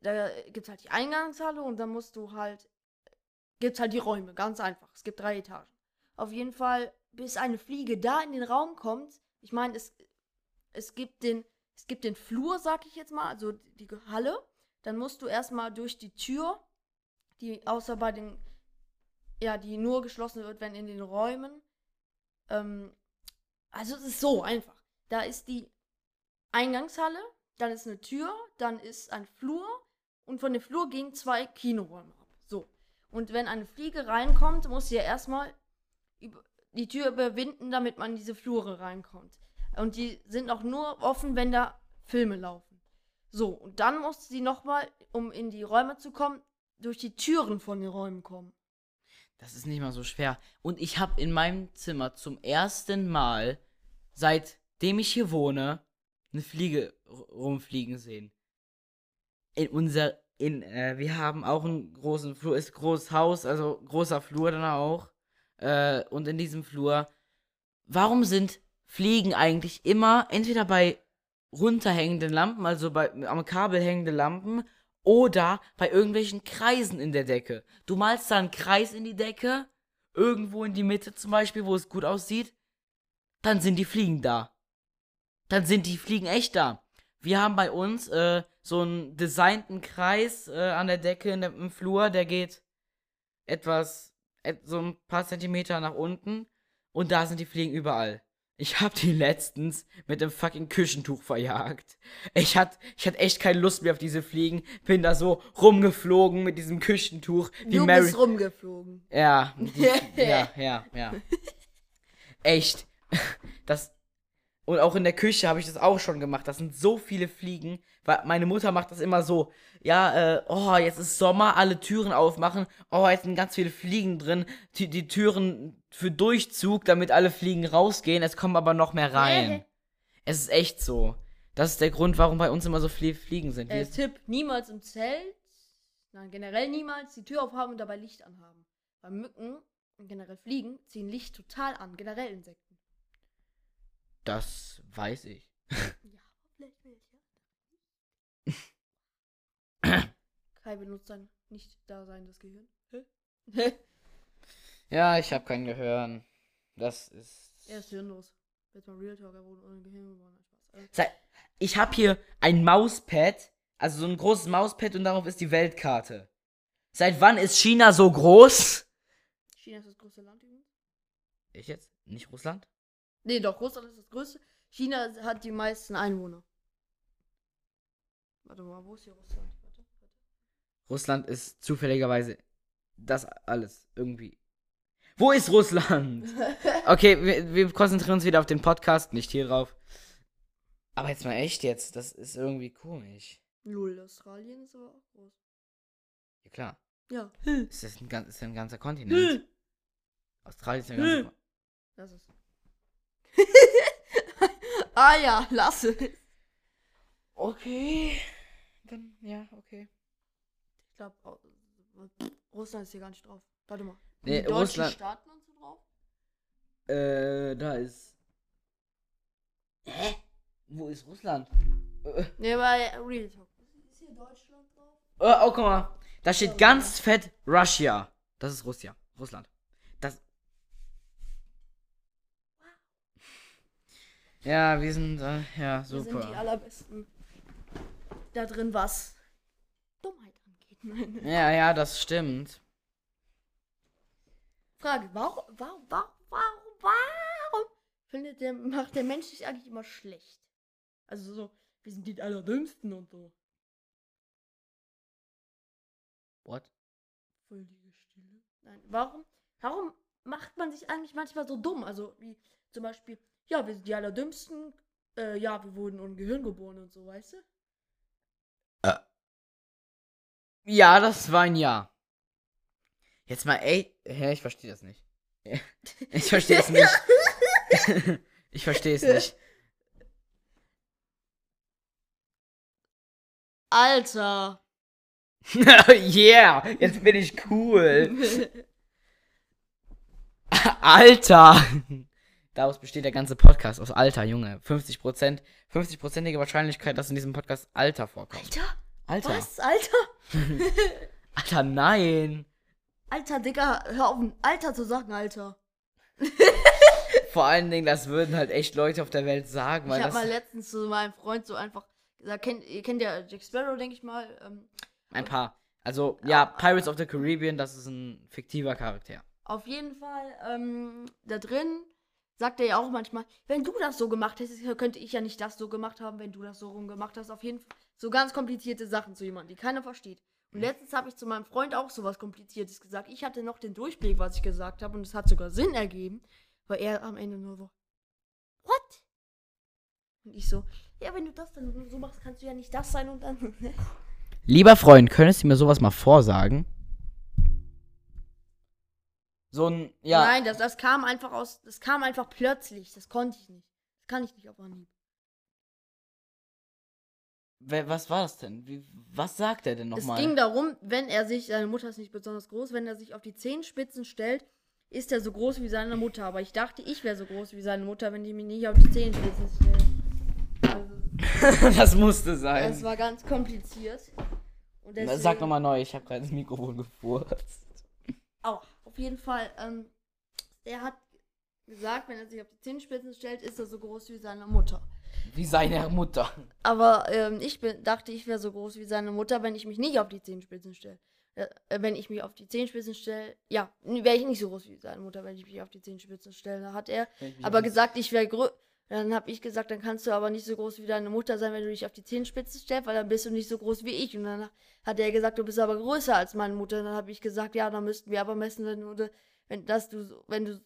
da gibt es halt die Eingangshalle und dann musst du halt, gibt es halt die Räume, ganz einfach. Es gibt drei Etagen. Auf jeden Fall, bis eine Fliege da in den Raum kommt, ich meine, es, es gibt den, es gibt den Flur, sag ich jetzt mal, also die Halle. Dann musst du erstmal durch die Tür, die außer bei den, ja, die nur geschlossen wird, wenn in den Räumen. Ähm, also es ist so einfach. Da ist die Eingangshalle, dann ist eine Tür, dann ist ein Flur und von dem Flur gehen zwei Kinoräume. Und wenn eine Fliege reinkommt, muss sie ja erstmal die Tür überwinden, damit man in diese Flure reinkommt. Und die sind auch nur offen, wenn da Filme laufen. So, und dann muss sie nochmal, um in die Räume zu kommen, durch die Türen von den Räumen kommen. Das ist nicht mal so schwer. Und ich habe in meinem Zimmer zum ersten Mal, seitdem ich hier wohne, eine Fliege rumfliegen sehen. In unser, in, äh, wir haben auch einen großen Flur, ist großes Haus, also großer Flur dann auch. Äh, und in diesem Flur, warum sind Fliegen eigentlich immer entweder bei runterhängenden Lampen, also bei am Kabel hängende Lampen, oder bei irgendwelchen Kreisen in der Decke. Du malst da einen Kreis in die Decke, irgendwo in die Mitte zum Beispiel, wo es gut aussieht, dann sind die Fliegen da. Dann sind die Fliegen echt da. Wir haben bei uns äh, so einen designten Kreis äh, an der Decke in der, im Flur, der geht etwas, et, so ein paar Zentimeter nach unten und da sind die Fliegen überall. Ich hab die letztens mit dem fucking Küchentuch verjagt. Ich hatte ich hatte echt keine Lust mehr auf diese Fliegen. Bin da so rumgeflogen mit diesem Küchentuch. Die du Mary bist rumgeflogen. Ja, die, ja, ja, ja. Echt. Das und auch in der Küche habe ich das auch schon gemacht. Das sind so viele Fliegen. Weil meine Mutter macht das immer so. Ja, äh, oh, jetzt ist Sommer, alle Türen aufmachen. Oh, jetzt sind ganz viele Fliegen drin. Die, die Türen für Durchzug, damit alle Fliegen rausgehen. Es kommen aber noch mehr rein. es ist echt so. Das ist der Grund, warum bei uns immer so viele Fliegen sind. Äh, Tipp, niemals im Zelt. Nein, generell niemals die Tür aufhaben und dabei Licht anhaben. Weil Mücken und generell Fliegen ziehen Licht total an. Generell Insekten. Das weiß ich. ja, vielleicht welche. Kai benutzt dann nicht da sein das Gehirn. ja, ich habe kein Gehirn. Das ist. Er ist hirnlos. Jetzt mal Real Talk, er wurde ohne Gehirn geboren. Also ich habe hier ein Mauspad, also so ein großes Mauspad und darauf ist die Weltkarte. Seit wann ist China so groß? China ist das größte Land übrigens. Ich jetzt? Nicht Russland? Nee, doch, Russland ist das größte. China hat die meisten Einwohner. Warte mal, wo ist hier Russland? Warte, warte. Russland ist zufälligerweise das alles irgendwie. Wo ist Russland? Okay, wir, wir, konzentrieren uns wieder auf den Podcast, nicht hier drauf. Aber jetzt mal echt jetzt, das ist irgendwie komisch. Null, Australien ist aber auch groß. Ja, klar. Ja. Ist das ein, ist ein ganzer Kontinent? Australien ist ein ganzer Kontinent. Das ist. ah ja, lasse. Okay. Dann, ja, okay. Ich glaube, Russland ist hier gar nicht drauf. Warte mal. Nee, die deutschen Russland... Staaten und so drauf? Äh, da ist. Hä? Wo ist Russland? Nee, bei Real Talk. Ist hier Deutschland drauf? Oh, oh, guck mal. Da steht ganz fett Russia. Das ist Russia. Russland. Ja, wir sind, äh, ja, super. Wir sind die allerbesten. Da drin, was Dummheit angeht. ja, ja, das stimmt. Frage, warum, warum, warum, warum, warum findet der, macht der Mensch sich eigentlich immer schlecht? Also so, wir sind die allerdümmsten und so. What? Völlige Stille. Nein, warum, warum macht man sich eigentlich manchmal so dumm? Also, wie zum Beispiel, ja, wir sind die Allerdümmsten. Äh, ja, wir wurden ohne Gehirn geboren und so, weißt du? Äh. Ja, das war ein Ja. Jetzt mal, ey, hä, ich verstehe das nicht. Ich verstehe es nicht. ich verstehe es nicht. Alter. yeah, jetzt bin ich cool. Alter. Daraus besteht der ganze Podcast aus Alter, Junge. 50 Prozent, 50-prozentige Wahrscheinlichkeit, dass in diesem Podcast Alter vorkommt. Alter? Alter. Was? Alter? Alter, nein. Alter, Digga, hör auf, Alter zu sagen, Alter. Vor allen Dingen, das würden halt echt Leute auf der Welt sagen, weil ich habe mal letztens zu meinem Freund so einfach gesagt, kennt, ihr kennt ja Jack Sparrow, denke ich mal. Ähm, ein paar. Also, ja, Pirates of the Caribbean, das ist ein fiktiver Charakter. auf jeden Fall, ähm, da drin sagt er ja auch manchmal, wenn du das so gemacht hättest, könnte ich ja nicht das so gemacht haben, wenn du das so rum gemacht hast. Auf jeden Fall so ganz komplizierte Sachen zu jemandem, die keiner versteht. Und letztens habe ich zu meinem Freund auch sowas Kompliziertes gesagt. Ich hatte noch den Durchblick, was ich gesagt habe, und es hat sogar Sinn ergeben, weil er am Ende nur so, what? Und ich so, ja, wenn du das dann so machst, kannst du ja nicht das sein und dann. Lieber Freund, könntest du mir sowas mal vorsagen? So ein, ja. Nein, das, das kam einfach aus, das kam einfach plötzlich. Das konnte ich nicht. Das kann ich nicht auf Anhieb. Was war das denn? Wie, was sagt er denn Es nochmal? ging darum, wenn er sich, seine Mutter ist nicht besonders groß, wenn er sich auf die Zehenspitzen stellt, ist er so groß wie seine Mutter. Aber ich dachte, ich wäre so groß wie seine Mutter, wenn ich mich nicht auf die Zehenspitzen stelle. Also, das musste sein. es war ganz kompliziert. Und deswegen, Sag nochmal neu, ich habe gerade ins Mikrofon gefurzt. Auch, auf jeden Fall, ähm, er hat gesagt, wenn er sich auf die Zehenspitzen stellt, ist er so groß wie seine Mutter. Wie seine Mutter. Aber ähm, ich bin, dachte, ich wäre so groß wie seine Mutter, wenn ich mich nicht auf die Zehenspitzen stelle. Äh, wenn ich mich auf die Zehenspitzen stelle, ja, wäre ich nicht so groß wie seine Mutter, wenn ich mich auf die Zehenspitzen stelle. Da hat er aber gesagt, ich wäre größer. Dann habe ich gesagt, dann kannst du aber nicht so groß wie deine Mutter sein, wenn du dich auf die Zehenspitzen stellst, weil dann bist du nicht so groß wie ich. Und dann hat er gesagt, du bist aber größer als meine Mutter. Dann habe ich gesagt, ja, dann müssten wir aber messen, wenn du, wenn dass du, wenn du.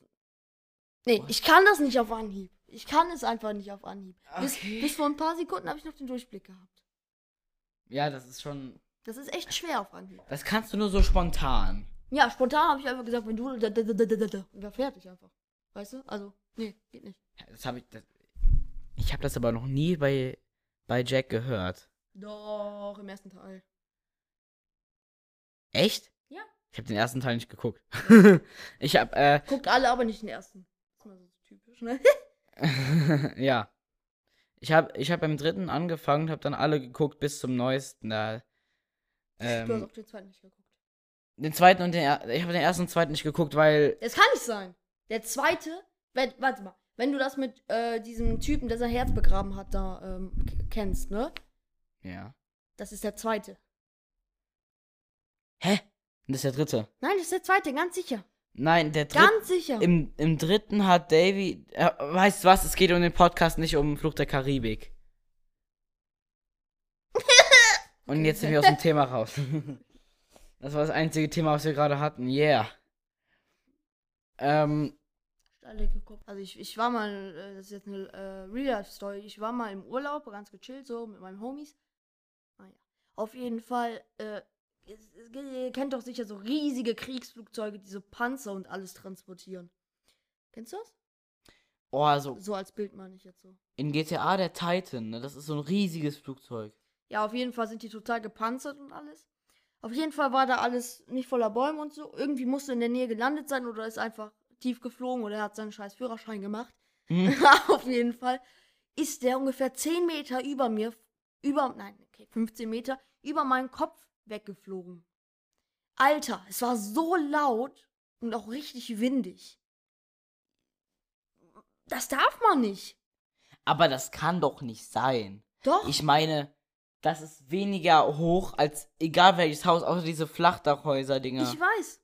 Nee, ich kann das nicht auf Anhieb. Ich kann es einfach nicht auf Anhieb. Bis, Okay. bis vor ein paar Sekunden habe ich noch den Durchblick gehabt. Ja, das ist schon. Das ist echt schwer auf Anhieb. Das kannst du nur so spontan. Ja, spontan habe ich einfach gesagt, wenn du. Da, da, da, da, da, da, und war fertig einfach. Weißt du? Also, nee, geht nicht. Ja, Das habe ich. Das, ich habe das aber noch nie bei, bei Jack gehört. Doch, im ersten Teil. Echt? Ja. Ich habe den ersten Teil nicht geguckt. ich habe, äh, Guckt alle, aber nicht den ersten. Das ist mal so typisch, ne? ja. Ich habe ich hab beim dritten angefangen, habe dann alle geguckt bis zum neuesten. Da, du hast ähm, auch den zweiten nicht geguckt. den zweiten und den ich habe den ersten und zweiten nicht geguckt, weil Das kann nicht sein. Der zweite, warte mal, wenn du das mit äh, diesem Typen, der sein Herz begraben hat, da ähm, kennst, ne? ja. Das ist der zweite. Hä? Und das ist der dritte. Nein, das ist der zweite, ganz sicher. Nein, der dritte. Ganz sicher. Im, Im dritten hat Davy. Äh, weißt du was? Es geht um den Podcast, nicht um Flucht der Karibik. Und jetzt sind wir aus dem Thema raus. Das war das einzige Thema, was wir gerade hatten. Yeah. Ähm, alle geguckt. Also ich, ich war mal, äh, das ist jetzt eine äh, Real-Life-Story, ich war mal im Urlaub, ganz gechillt so mit meinen Homies. Naja. Auf jeden Fall, äh, ihr kennt doch sicher so riesige Kriegsflugzeuge, die so Panzer und alles transportieren. Kennst du das? oh, also So als Bild meine ich jetzt so. in GTA der Titan, ne, das ist so ein riesiges Flugzeug. Ja, auf jeden Fall sind die total gepanzert und alles. Auf jeden Fall war da alles nicht voller Bäume und so. Irgendwie musste in der Nähe gelandet sein oder ist einfach tief geflogen oder er hat seinen scheiß Führerschein gemacht. Hm. Auf jeden Fall ist der ungefähr 10 Meter über mir, über, nein, okay, 15 Meter, über meinen Kopf weggeflogen. Alter, es war so laut und auch richtig windig. Das darf man nicht. Aber das kann doch nicht sein. Doch. Ich meine, das ist weniger hoch als egal welches Haus, außer diese Flachdachhäuser-Dinger. ich weiß.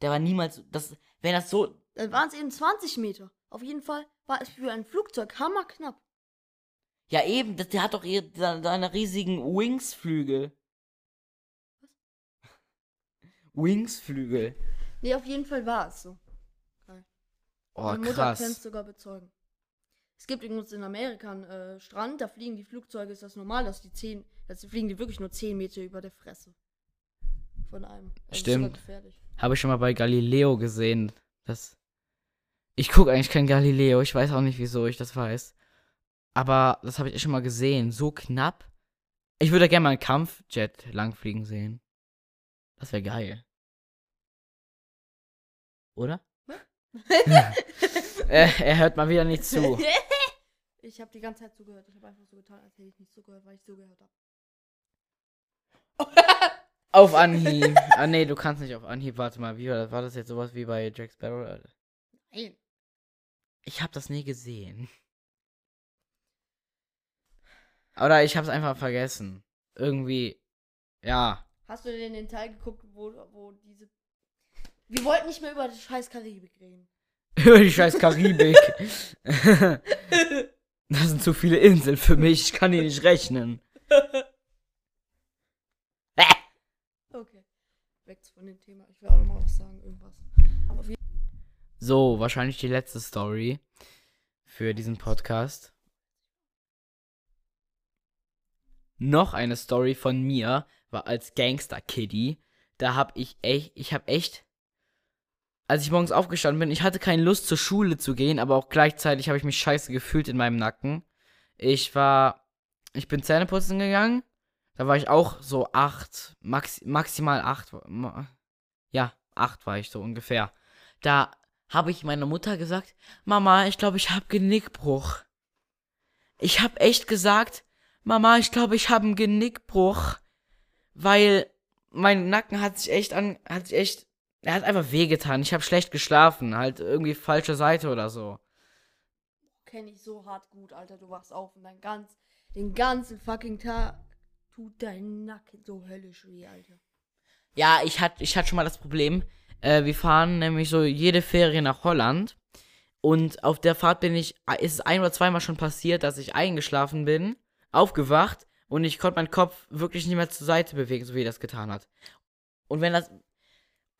Der war niemals. Das, wenn das so. Dann waren es eben 20 Meter. Auf jeden Fall war es für ein Flugzeug hammerknapp. Ja, eben, das, der hat doch ihr, seine, riesigen Wingsflügel. Wingsflügel. Nee, auf jeden Fall war es so. Oh, Meine Mutter kann es krass. sogar bezeugen. Es gibt übrigens in Amerika einen äh, Strand, da fliegen die Flugzeuge, ist das normal, dass die 10, dass fliegen die wirklich nur 10 Meter über der Fresse. Von einem. Also Stimmt. Gefährlich. Habe ich schon mal bei Galileo gesehen. Das. Ich gucke eigentlich kein Galileo. Ich weiß auch nicht, wieso ich das weiß. Aber das habe ich schon mal gesehen. So knapp. Ich würde gerne mal einen Kampfjet langfliegen sehen. Das wäre geil. Oder? Er, er hört mal wieder nicht zu. ich habe die ganze Zeit zugehört. Ich habe einfach so getan, als hätte ich nicht zugehört, weil ich zugehört habe. Auf Anhieb. Ah, nee, du kannst nicht auf Anhieb. Warte mal, wie war das? War das jetzt sowas wie bei Jack Sparrow? Nein. Ich habe das nie gesehen. Oder ich habe es einfach vergessen. Irgendwie, ja. Hast du denn den Teil geguckt, wo, wo diese. Wir wollten nicht mehr über die scheiß Karibik reden. Über die scheiß Karibik. das sind zu viele Inseln für mich. Ich kann die nicht rechnen. okay. Weg von dem Thema. Ich will auch noch mal was sagen. Irgendwas. So, wahrscheinlich die letzte Story für diesen Podcast. Noch eine Story von mir war als Gangster Kiddy. Da hab ich echt, ich hab echt, als ich morgens aufgestanden bin, ich hatte keine Lust zur Schule zu gehen, aber auch gleichzeitig habe ich mich scheiße gefühlt in meinem Nacken. Ich war, ich bin Zähneputzen gegangen. Da war ich auch so acht, max, maximal acht. Ja, acht war ich so ungefähr. Da habe ich meiner Mutter gesagt, Mama, ich glaube, ich habe Genickbruch. Ich habe echt gesagt, Mama, ich glaube, ich habe einen Genickbruch, weil mein Nacken hat sich echt an, hat sich echt, er hat einfach wehgetan. Ich habe schlecht geschlafen, halt irgendwie falsche Seite oder so. Kenn ich so hart gut, Alter. Du wachst auf und dein ganz, den ganzen fucking Tag tut dein Nacken so höllisch weh, Alter. Ja, ich hatte, ich hatte schon mal das Problem. Äh, wir fahren nämlich so jede Ferien nach Holland. Und auf der Fahrt bin ich, ist es ein oder zweimal schon passiert, dass ich eingeschlafen bin aufgewacht und ich konnte meinen Kopf wirklich nicht mehr zur Seite bewegen, so wie er das getan hat. Und wenn das.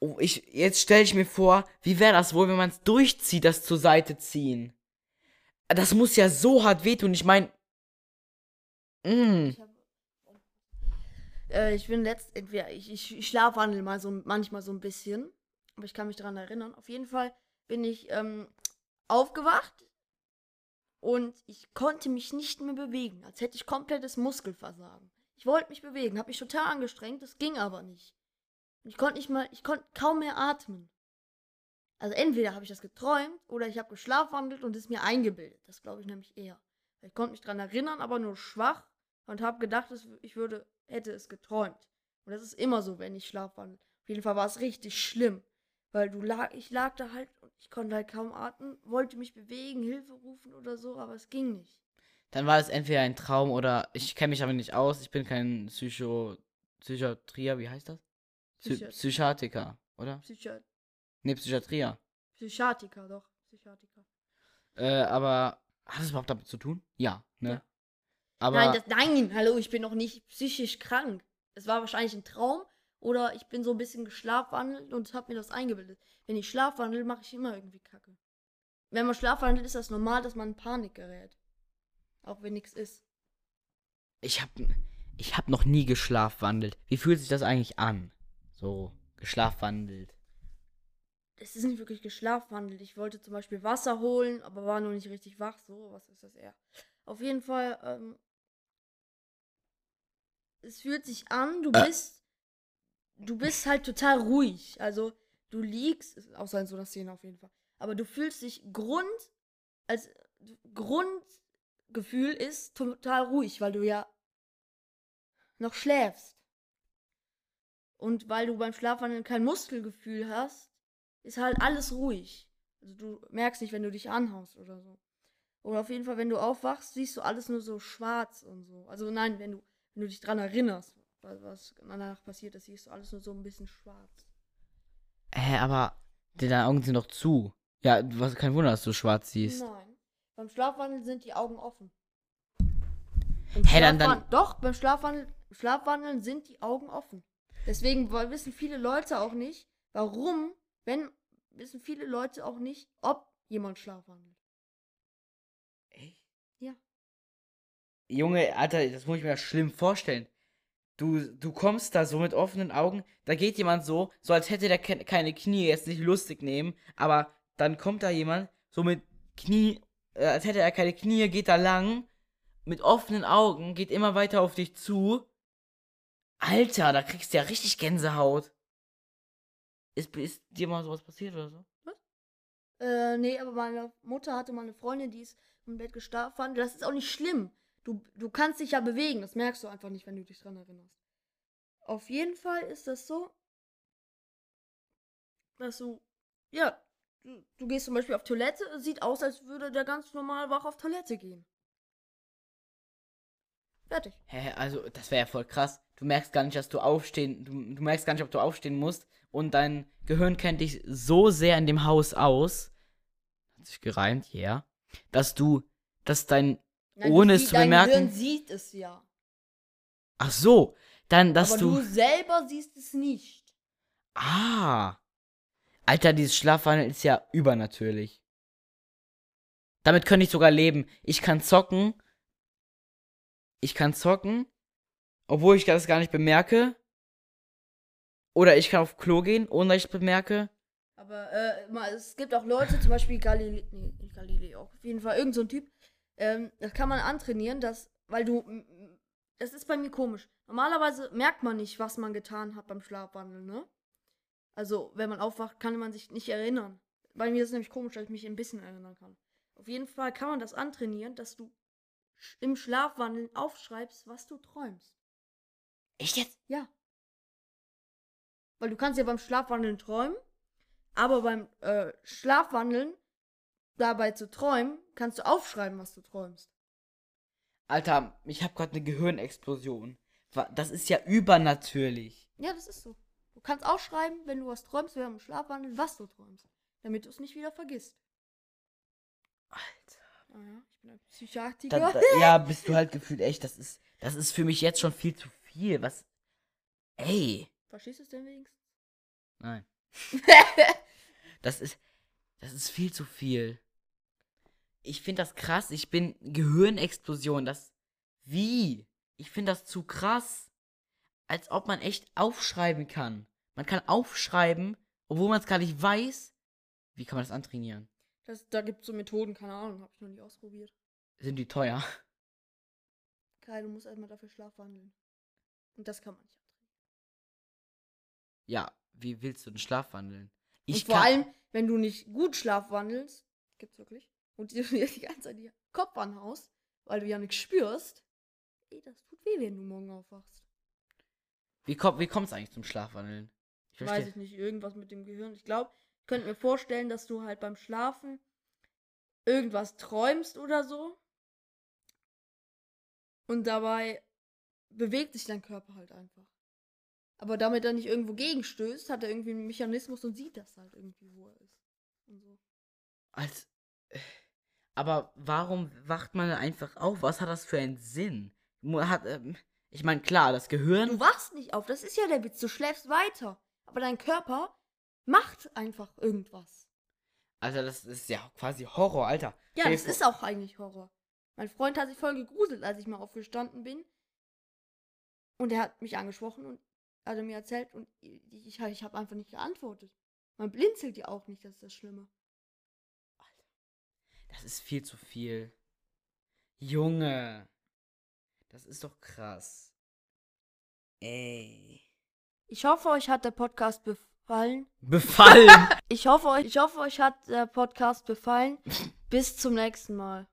Oh, ich, jetzt stelle ich mir vor, wie wäre das wohl, wenn man es durchzieht, das zur Seite ziehen? Das muss ja so hart wehtun. Ich meine. Mm. Ich, äh, ich bin letzt. Entweder ich, ich, schlafwandel mal so manchmal so ein bisschen. Aber ich kann mich daran erinnern. Auf jeden Fall bin ich ähm, aufgewacht und ich konnte mich nicht mehr bewegen, als hätte ich komplettes Muskelversagen. Ich wollte mich bewegen, habe mich total angestrengt, das ging aber nicht. Ich konnte nicht mal, ich konnte kaum mehr atmen. Also entweder habe ich das geträumt oder ich habe geschlafwandelt und es mir eingebildet. Das glaube ich nämlich eher. Ich konnte mich daran erinnern, aber nur schwach und habe gedacht, ich würde, hätte es geträumt. Und das ist immer so, wenn ich schlafwandel. Auf jeden Fall war es richtig schlimm. Weil du lag, ich lag da halt und ich konnte halt kaum atmen, wollte mich bewegen, Hilfe rufen oder so, aber es ging nicht. Dann war es entweder ein Traum oder ich kenne mich aber nicht aus, ich bin kein Psycho Psychiatrier, wie heißt das? Psy Psychiatriker, oder? Psychiat nee, Psychiatrier. Psychiatriker, doch. Psychiatriker. Äh, aber hat es überhaupt damit zu tun? Ja, ne? Ja. Aber nein, das, nein, hallo, ich bin noch nicht psychisch krank. Es war wahrscheinlich ein Traum oder ich bin so ein bisschen geschlafwandelt und habe mir das eingebildet. Wenn ich schlafwandel, mache ich immer irgendwie Kacke. Wenn man schlafwandelt, ist das normal, dass man in Panik gerät. Auch wenn nichts ist. Ich hab, ich hab noch nie geschlafwandelt. Wie fühlt sich das eigentlich an? So, geschlafwandelt. Es ist nicht wirklich geschlafwandelt. Ich wollte zum Beispiel Wasser holen, aber war noch nicht richtig wach. So, was ist das eher? Auf jeden Fall, ähm, es fühlt sich an, du äh. bist du bist halt total ruhig. Also du liegst, außer in so einer Szene auf jeden Fall. Aber du fühlst dich Grund, als Grundgefühl ist total ruhig, weil du ja noch schläfst. Und weil du beim Schlafwandeln kein Muskelgefühl hast, ist halt alles ruhig. Also du merkst nicht, wenn du dich anhaust oder so. Oder auf jeden Fall, wenn du aufwachst, siehst du alles nur so schwarz und so. Also nein, wenn du, wenn du dich dran erinnerst was danach passiert ist, siehst du alles nur so ein bisschen schwarz. Hä, aber deine Augen sind doch zu. Ja, was kein Wunder, dass du schwarz siehst. Nein. Beim Schlafwandeln sind die Augen offen. Hä, dann, dann. Doch, beim Schlafwandel, Schlafwandeln sind die Augen offen. Deswegen wissen viele Leute auch nicht, warum, wenn, wissen viele Leute auch nicht, ob jemand schlafwandelt. Echt? Ja. Junge, Alter, das muss ich mir schlimm vorstellen. Du, du kommst da so mit offenen Augen, da geht jemand so, so als hätte der ke keine Knie, jetzt nicht lustig nehmen, aber dann kommt da jemand, so mit Knie, äh, als hätte er keine Knie, geht da lang, mit offenen Augen, geht immer weiter auf dich zu. Alter, da kriegst du ja richtig Gänsehaut. Ist, ist dir mal sowas passiert oder so? Was? Äh, nee, aber meine Mutter hatte mal eine Freundin, die ist im Bett gestartet. Das ist auch nicht schlimm. Du, du kannst dich ja bewegen. Das merkst du einfach nicht, wenn du dich dran erinnerst. Auf jeden Fall ist das so, dass du, ja, du, du gehst zum Beispiel auf Toilette. Sieht aus, als würde der ganz normal wach auf Toilette gehen. Fertig. Hä, also das wäre ja voll krass. Du merkst gar nicht, dass du aufstehen, du, du merkst gar nicht, ob du aufstehen musst und dein Gehirn kennt dich so sehr in dem Haus aus, hat sich gereimt, ja, yeah, dass du, dass dein, Nein, ohne es zu bemerken. Dein Gehirn sieht es ja. Ach so, dann, dass Aber du. du selber siehst es nicht. Ah. Alter, dieses Schlafwandeln ist ja übernatürlich. Damit könnte ich sogar leben. Ich kann zocken. Ich kann zocken, obwohl ich das gar nicht bemerke. Oder ich kann auf Klo gehen, ohne dass ich es bemerke. Aber äh, es gibt auch Leute, zum Beispiel Galileo, nee, nicht Galileo, auf jeden Fall irgend so ein Typ, ähm, das kann man antrainieren, dass, weil du, das ist bei mir komisch. Normalerweise merkt man nicht, was man getan hat beim Schlafwandeln, ne? Also, wenn man aufwacht, kann man sich nicht erinnern. Bei mir ist es nämlich komisch, dass ich mich ein bisschen erinnern kann. Auf jeden Fall kann man das antrainieren, dass du im Schlafwandeln aufschreibst, was du träumst. Echt jetzt? Ja. Weil du kannst ja beim Schlafwandeln träumen, aber beim äh, Schlafwandeln dabei zu träumen, kannst du aufschreiben, was du träumst. Alter, ich habe gerade eine Gehirnexplosion. Das ist ja übernatürlich. Ja, das ist so. Du kannst aufschreiben, wenn du was träumst während dem Schlafwandeln, was du träumst. Damit du es nicht wieder vergisst. Alter. Ah ja, ich bin ein Psychiatriker. Da, da, ja, bist du halt gefühlt echt. Das ist, das ist für mich jetzt schon viel zu viel. Was. Ey. Verstehst du es denn wenigstens? Nein. das ist. Das ist viel zu viel. Ich finde das krass. Ich bin Gehirnexplosion. Das. Wie? Ich finde das zu krass. Als ob man echt aufschreiben kann. Man kann aufschreiben, obwohl man es gar nicht weiß. Wie kann man das antrainieren? Das, da gibt es so Methoden, keine Ahnung, habe ich noch nie ausprobiert. Sind die teuer? Geil, du musst erstmal dafür schlafwandeln. Und das kann man nicht antrainieren. Ja, wie willst du den Schlafwandeln? Ich und vor allem, wenn du nicht gut schlafwandelst, gibt's wirklich, und dir die ganze Zeit die Kopf anhaust, weil du ja nichts spürst, ey, das tut weh, wenn du morgen aufwachst. Wie, komm, wie kommt's eigentlich zum Schlafwandeln? Ich Weiß ich nicht, irgendwas mit dem Gehirn. Ich glaube, ich könnte mir vorstellen, dass du halt beim Schlafen irgendwas träumst oder so. Und dabei bewegt sich dein Körper halt einfach. Aber damit er nicht irgendwo gegenstößt, hat er irgendwie einen Mechanismus und sieht das halt irgendwie, wo er ist. Und so. Als. Aber warum wacht man einfach auf? Was hat das für einen Sinn? Hat, ähm, ich meine, klar, das Gehirn. Du wachst nicht auf, das ist ja der Witz. Du schläfst weiter. Aber dein Körper macht einfach irgendwas. Alter, das ist ja quasi Horror, Alter. Ja, das ist auch eigentlich Horror. Mein Freund hat sich voll gegruselt, als ich mal aufgestanden bin. Und er hat mich angesprochen und hat mir erzählt und ich, ich, ich habe einfach nicht geantwortet. Man blinzelt ja auch nicht, das ist das Schlimme. Das ist viel zu viel. Junge, das ist doch krass. Ey. Ich hoffe, euch hat der Podcast befallen. Befallen? ich hoffe, euch, ich hoffe, euch hat der Podcast befallen. Bis zum nächsten Mal.